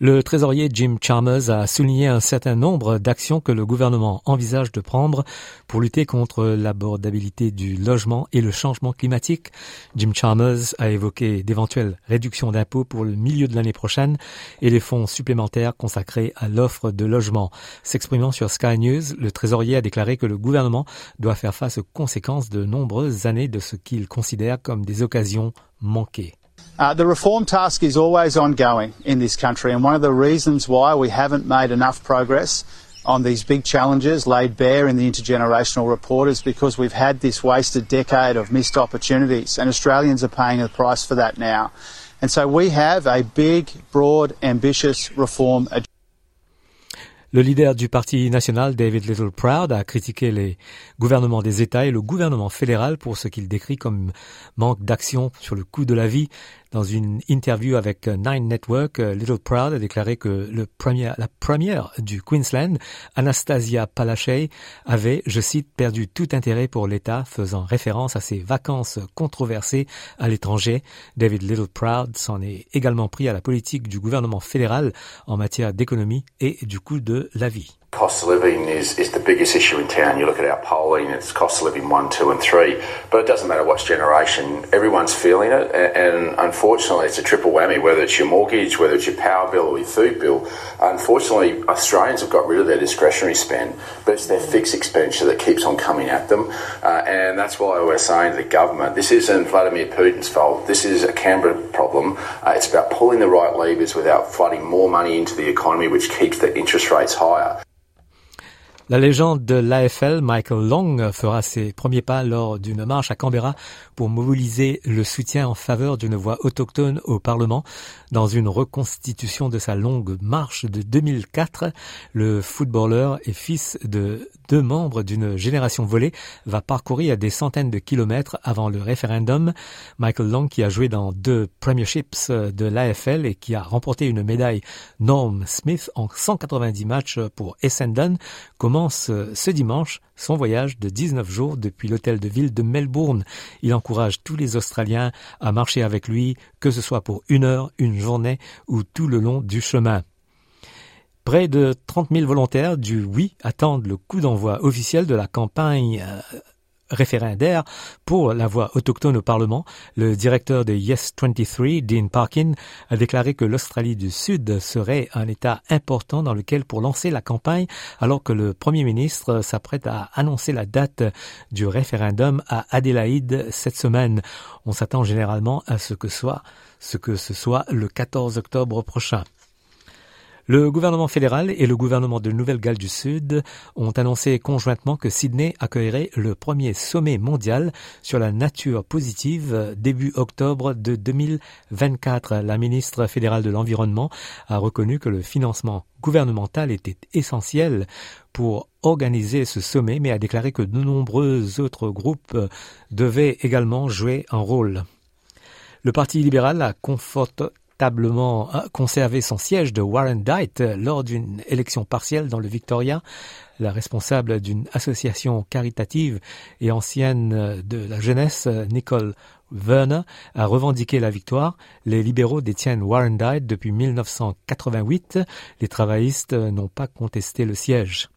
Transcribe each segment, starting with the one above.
Le trésorier Jim Chalmers a souligné un certain nombre d'actions que le gouvernement envisage de prendre pour lutter contre l'abordabilité du logement et le changement climatique. Jim Chalmers a évoqué d'éventuelles réductions d'impôts pour le milieu de l'année prochaine et les fonds supplémentaires consacrés à l'offre de logement. S'exprimant sur Sky News, le trésorier a déclaré que le gouvernement doit faire face aux conséquences de nombreuses années de ce qu'il considère comme des occasions manquées. Uh, the reform task is always ongoing in this country, and one of the reasons why we haven't made enough progress on these big challenges laid bare in the intergenerational report is because we've had this wasted decade of missed opportunities, and Australians are paying the price for that now. And so we have a big, broad, ambitious reform agenda. Le leader du Parti national, David Little Proud, a critiqué les gouvernements des États et le gouvernement fédéral pour ce qu'il décrit comme manque d'action sur le coût de la vie. Dans une interview avec Nine Network, Little Proud a déclaré que le premier, la première du Queensland, Anastasia Palaszczuk, avait, je cite, perdu tout intérêt pour l'État, faisant référence à ses vacances controversées à l'étranger. David Little Proud s'en est également pris à la politique du gouvernement fédéral en matière d'économie et du coût de la vie. Cost of living is, is the biggest issue in town. You look at our polling, it's cost of living one, two, and three. But it doesn't matter what generation, everyone's feeling it. And, and unfortunately, it's a triple whammy, whether it's your mortgage, whether it's your power bill or your food bill. Unfortunately, Australians have got rid of their discretionary spend, but it's their fixed expenditure that keeps on coming at them. Uh, and that's why we're saying to the government, this isn't Vladimir Putin's fault. This is a Canberra problem. Uh, it's about pulling the right levers without flooding more money into the economy, which keeps the interest rates higher. La légende de l'AFL, Michael Long, fera ses premiers pas lors d'une marche à Canberra pour mobiliser le soutien en faveur d'une voix autochtone au Parlement. Dans une reconstitution de sa longue marche de 2004, le footballeur et fils de deux membres d'une génération volée va parcourir des centaines de kilomètres avant le référendum. Michael Long, qui a joué dans deux premierships de l'AFL et qui a remporté une médaille Norm Smith en 190 matchs pour Essendon, ce dimanche son voyage de 19 jours depuis l'hôtel de ville de Melbourne. Il encourage tous les Australiens à marcher avec lui, que ce soit pour une heure, une journée ou tout le long du chemin. Près de 30 000 volontaires du Oui attendent le coup d'envoi officiel de la campagne euh, référendaire pour la voix autochtone au Parlement. Le directeur de Yes 23, Dean Parkin, a déclaré que l'Australie du Sud serait un État important dans lequel pour lancer la campagne, alors que le Premier ministre s'apprête à annoncer la date du référendum à Adélaïde cette semaine. On s'attend généralement à ce que soit ce que ce soit le 14 octobre prochain. Le gouvernement fédéral et le gouvernement de Nouvelle-Galles du Sud ont annoncé conjointement que Sydney accueillerait le premier sommet mondial sur la nature positive début octobre de 2024. La ministre fédérale de l'Environnement a reconnu que le financement gouvernemental était essentiel pour organiser ce sommet, mais a déclaré que de nombreux autres groupes devaient également jouer un rôle. Le Parti libéral a conforté tablement conservé son siège de Warren-Dight lors d'une élection partielle dans le Victoria. La responsable d'une association caritative et ancienne de la jeunesse, Nicole Werner, a revendiqué la victoire. Les libéraux détiennent Warren-Dight depuis 1988. Les travaillistes n'ont pas contesté le siège.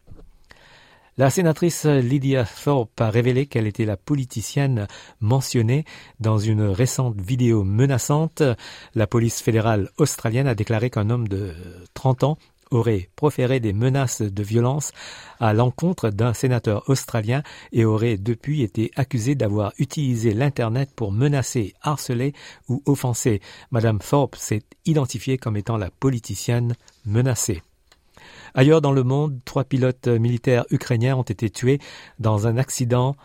La sénatrice Lydia Thorpe a révélé qu'elle était la politicienne mentionnée dans une récente vidéo menaçante. La police fédérale australienne a déclaré qu'un homme de 30 ans aurait proféré des menaces de violence à l'encontre d'un sénateur australien et aurait depuis été accusé d'avoir utilisé l'Internet pour menacer, harceler ou offenser. Madame Thorpe s'est identifiée comme étant la politicienne menacée. Ailleurs dans le monde, trois pilotes militaires ukrainiens ont été tués dans un accident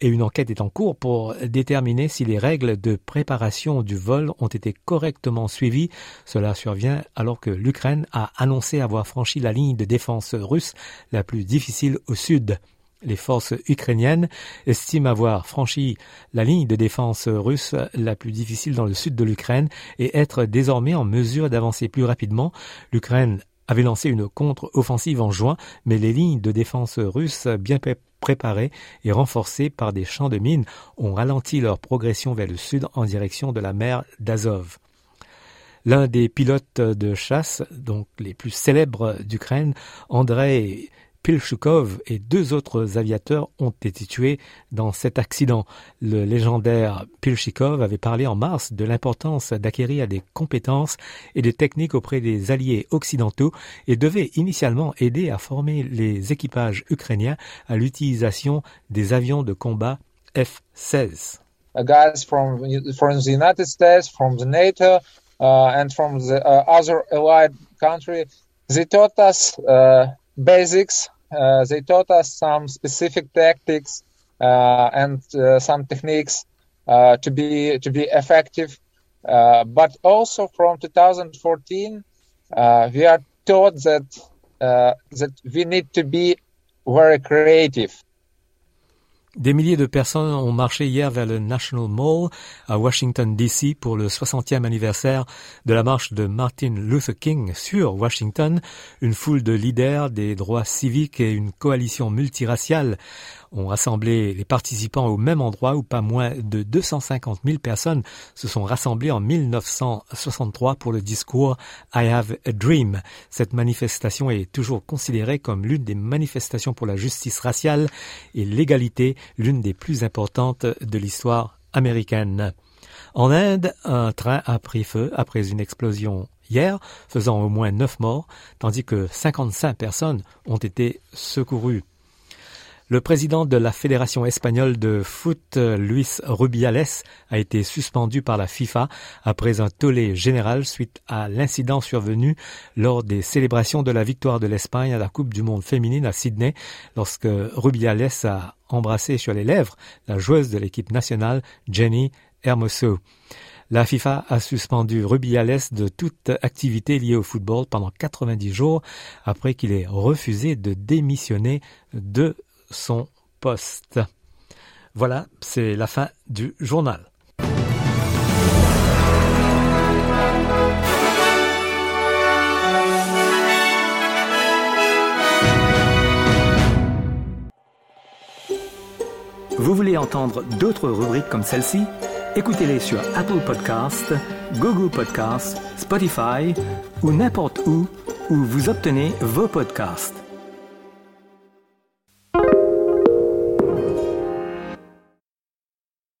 et une enquête est en cours pour déterminer si les règles de préparation du vol ont été correctement suivies. Cela survient alors que l'Ukraine a annoncé avoir franchi la ligne de défense russe la plus difficile au sud. Les forces ukrainiennes estiment avoir franchi la ligne de défense russe la plus difficile dans le sud de l'Ukraine et être désormais en mesure d'avancer plus rapidement. L'Ukraine avait lancé une contre-offensive en juin, mais les lignes de défense russes, bien préparées et renforcées par des champs de mines, ont ralenti leur progression vers le sud en direction de la mer d'Azov. L'un des pilotes de chasse, donc les plus célèbres d'Ukraine, Andrei Pilchukov et deux autres aviateurs ont été tués dans cet accident. Le légendaire Pilchikov avait parlé en mars de l'importance d'acquérir des compétences et des techniques auprès des alliés occidentaux et devait initialement aider à former les équipages ukrainiens à l'utilisation des avions de combat F-16. Guys from, from the United States, from the NATO, uh, and from the uh, other allied they taught us uh, basics Uh, Uh, they taught us some specific tactics uh, and uh, some techniques uh, to be to be effective. Uh, but also from 2014, we are taught that that we need to be very creative. Des milliers de personnes ont marché hier vers le National Mall à Washington, D.C. pour le 60e anniversaire de la marche de Martin Luther King sur Washington. Une foule de leaders des droits civiques et une coalition multiraciale ont rassemblé les participants au même endroit où pas moins de 250 000 personnes se sont rassemblées en 1963 pour le discours I Have a Dream. Cette manifestation est toujours considérée comme l'une des manifestations pour la justice raciale et l'égalité, l'une des plus importantes de l'histoire américaine. En Inde, un train a pris feu après une explosion hier, faisant au moins 9 morts, tandis que 55 personnes ont été secourues. Le président de la Fédération espagnole de foot, Luis Rubiales, a été suspendu par la FIFA après un tollé général suite à l'incident survenu lors des célébrations de la victoire de l'Espagne à la Coupe du Monde féminine à Sydney, lorsque Rubiales a embrassé sur les lèvres la joueuse de l'équipe nationale, Jenny Hermoso. La FIFA a suspendu Rubiales de toute activité liée au football pendant 90 jours après qu'il ait refusé de démissionner de son poste. Voilà, c'est la fin du journal. Vous voulez entendre d'autres rubriques comme celle-ci? Écoutez-les sur Apple Podcasts, Google Podcasts, Spotify ou n'importe où où vous obtenez vos podcasts.